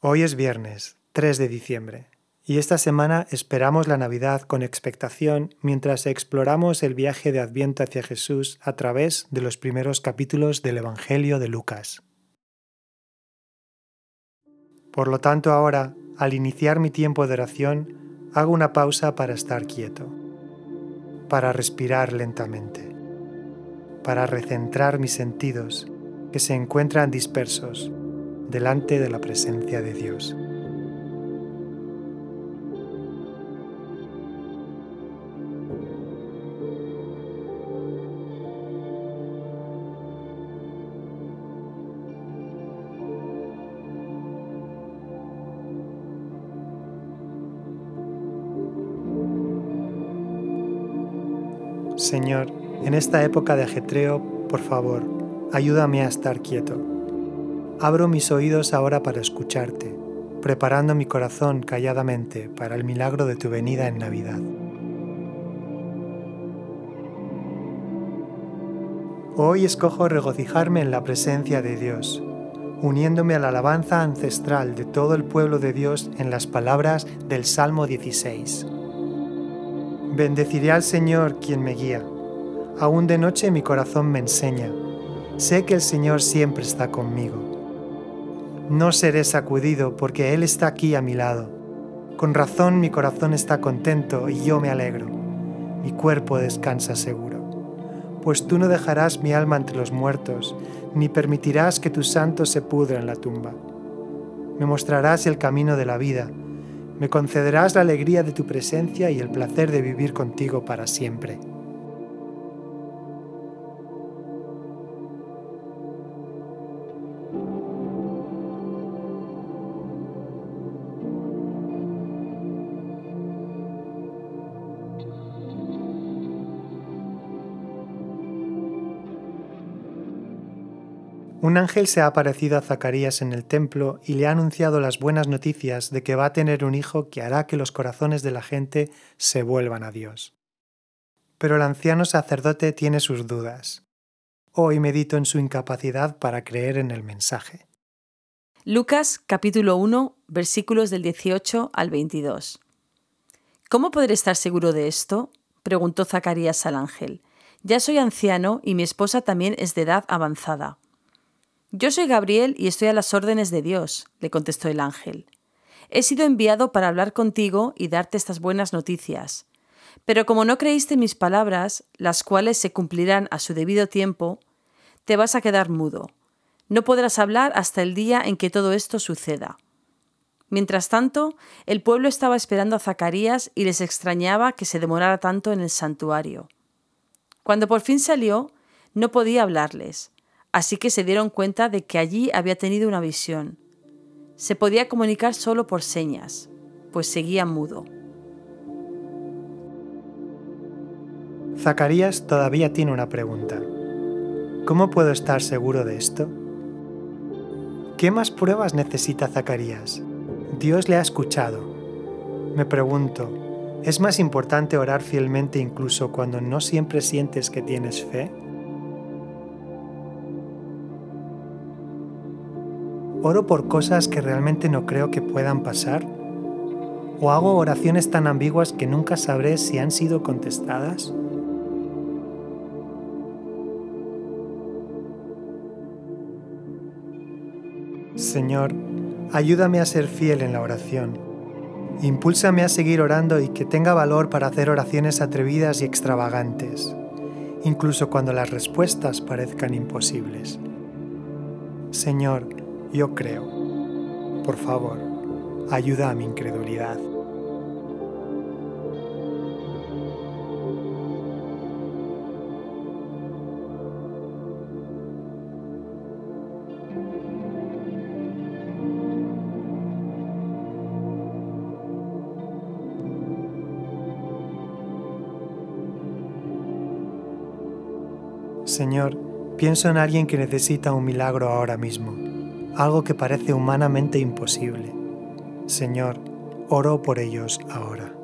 Hoy es viernes, 3 de diciembre, y esta semana esperamos la Navidad con expectación mientras exploramos el viaje de Adviento hacia Jesús a través de los primeros capítulos del Evangelio de Lucas. Por lo tanto, ahora, al iniciar mi tiempo de oración, hago una pausa para estar quieto, para respirar lentamente, para recentrar mis sentidos que se encuentran dispersos delante de la presencia de Dios. Señor, en esta época de ajetreo, por favor, ayúdame a estar quieto Abro mis oídos ahora para escucharte, preparando mi corazón calladamente para el milagro de tu venida en Navidad. Hoy escojo regocijarme en la presencia de Dios, uniéndome a la alabanza ancestral de todo el pueblo de Dios en las palabras del Salmo 16. Bendeciré al Señor quien me guía. Aún de noche mi corazón me enseña. Sé que el Señor siempre está conmigo no seré sacudido porque Él está aquí a mi lado. Con razón mi corazón está contento y yo me alegro. Mi cuerpo descansa seguro. Pues tú no dejarás mi alma entre los muertos, ni permitirás que tu santo se pudra en la tumba. Me mostrarás el camino de la vida, me concederás la alegría de tu presencia y el placer de vivir contigo para siempre. Un ángel se ha aparecido a Zacarías en el templo y le ha anunciado las buenas noticias de que va a tener un hijo que hará que los corazones de la gente se vuelvan a Dios. Pero el anciano sacerdote tiene sus dudas. Hoy medito en su incapacidad para creer en el mensaje. Lucas capítulo 1 versículos del 18 al 22. ¿Cómo podré estar seguro de esto? preguntó Zacarías al ángel. Ya soy anciano y mi esposa también es de edad avanzada. Yo soy Gabriel y estoy a las órdenes de Dios, le contestó el ángel. He sido enviado para hablar contigo y darte estas buenas noticias. Pero como no creíste mis palabras, las cuales se cumplirán a su debido tiempo, te vas a quedar mudo. No podrás hablar hasta el día en que todo esto suceda. Mientras tanto, el pueblo estaba esperando a Zacarías y les extrañaba que se demorara tanto en el santuario. Cuando por fin salió, no podía hablarles, así que se dieron cuenta de que allí había tenido una visión. Se podía comunicar solo por señas, pues seguía mudo. Zacarías todavía tiene una pregunta. ¿Cómo puedo estar seguro de esto? ¿Qué más pruebas necesita Zacarías? Dios le ha escuchado. Me pregunto, ¿es más importante orar fielmente incluso cuando no siempre sientes que tienes fe? ¿Oro por cosas que realmente no creo que puedan pasar? ¿O hago oraciones tan ambiguas que nunca sabré si han sido contestadas? Señor, ayúdame a ser fiel en la oración. Impúlsame a seguir orando y que tenga valor para hacer oraciones atrevidas y extravagantes, incluso cuando las respuestas parezcan imposibles. Señor, yo creo. Por favor, ayuda a mi incredulidad. Señor, pienso en alguien que necesita un milagro ahora mismo algo que parece humanamente imposible. Señor, oro por ellos ahora.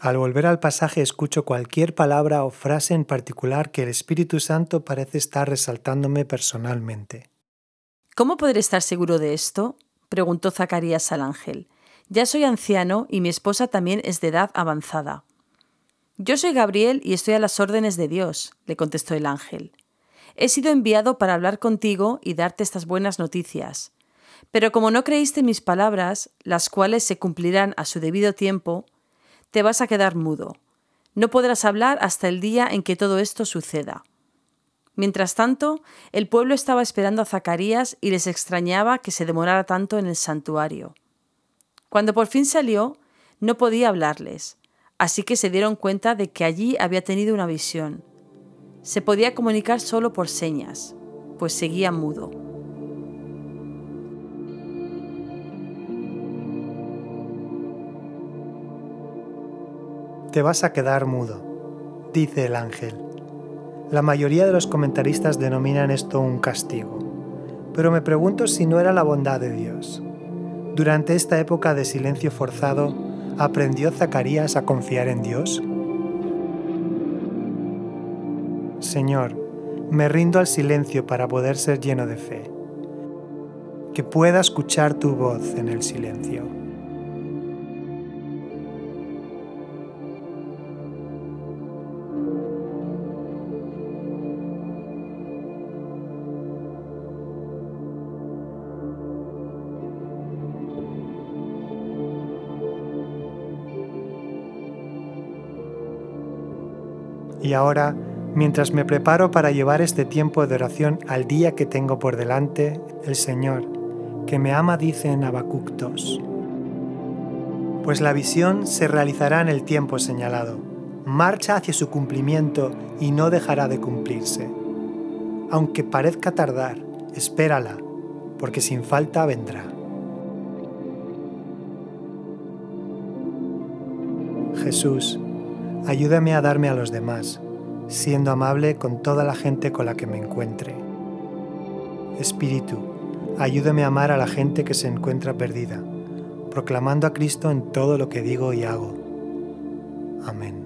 Al volver al pasaje escucho cualquier palabra o frase en particular que el Espíritu Santo parece estar resaltándome personalmente. ¿Cómo podré estar seguro de esto? preguntó Zacarías al ángel. Ya soy anciano y mi esposa también es de edad avanzada. Yo soy Gabriel y estoy a las órdenes de Dios, le contestó el ángel. He sido enviado para hablar contigo y darte estas buenas noticias. Pero como no creíste mis palabras, las cuales se cumplirán a su debido tiempo, te vas a quedar mudo. No podrás hablar hasta el día en que todo esto suceda. Mientras tanto, el pueblo estaba esperando a Zacarías y les extrañaba que se demorara tanto en el santuario. Cuando por fin salió, no podía hablarles, así que se dieron cuenta de que allí había tenido una visión. Se podía comunicar solo por señas, pues seguía mudo. Te vas a quedar mudo, dice el ángel. La mayoría de los comentaristas denominan esto un castigo, pero me pregunto si no era la bondad de Dios. Durante esta época de silencio forzado, ¿aprendió Zacarías a confiar en Dios? Señor, me rindo al silencio para poder ser lleno de fe. Que pueda escuchar tu voz en el silencio. Y ahora, mientras me preparo para llevar este tiempo de oración al día que tengo por delante, el Señor, que me ama, dice en Habacuc 2. Pues la visión se realizará en el tiempo señalado, marcha hacia su cumplimiento y no dejará de cumplirse. Aunque parezca tardar, espérala, porque sin falta vendrá. Jesús, Ayúdame a darme a los demás, siendo amable con toda la gente con la que me encuentre. Espíritu, ayúdame a amar a la gente que se encuentra perdida, proclamando a Cristo en todo lo que digo y hago. Amén.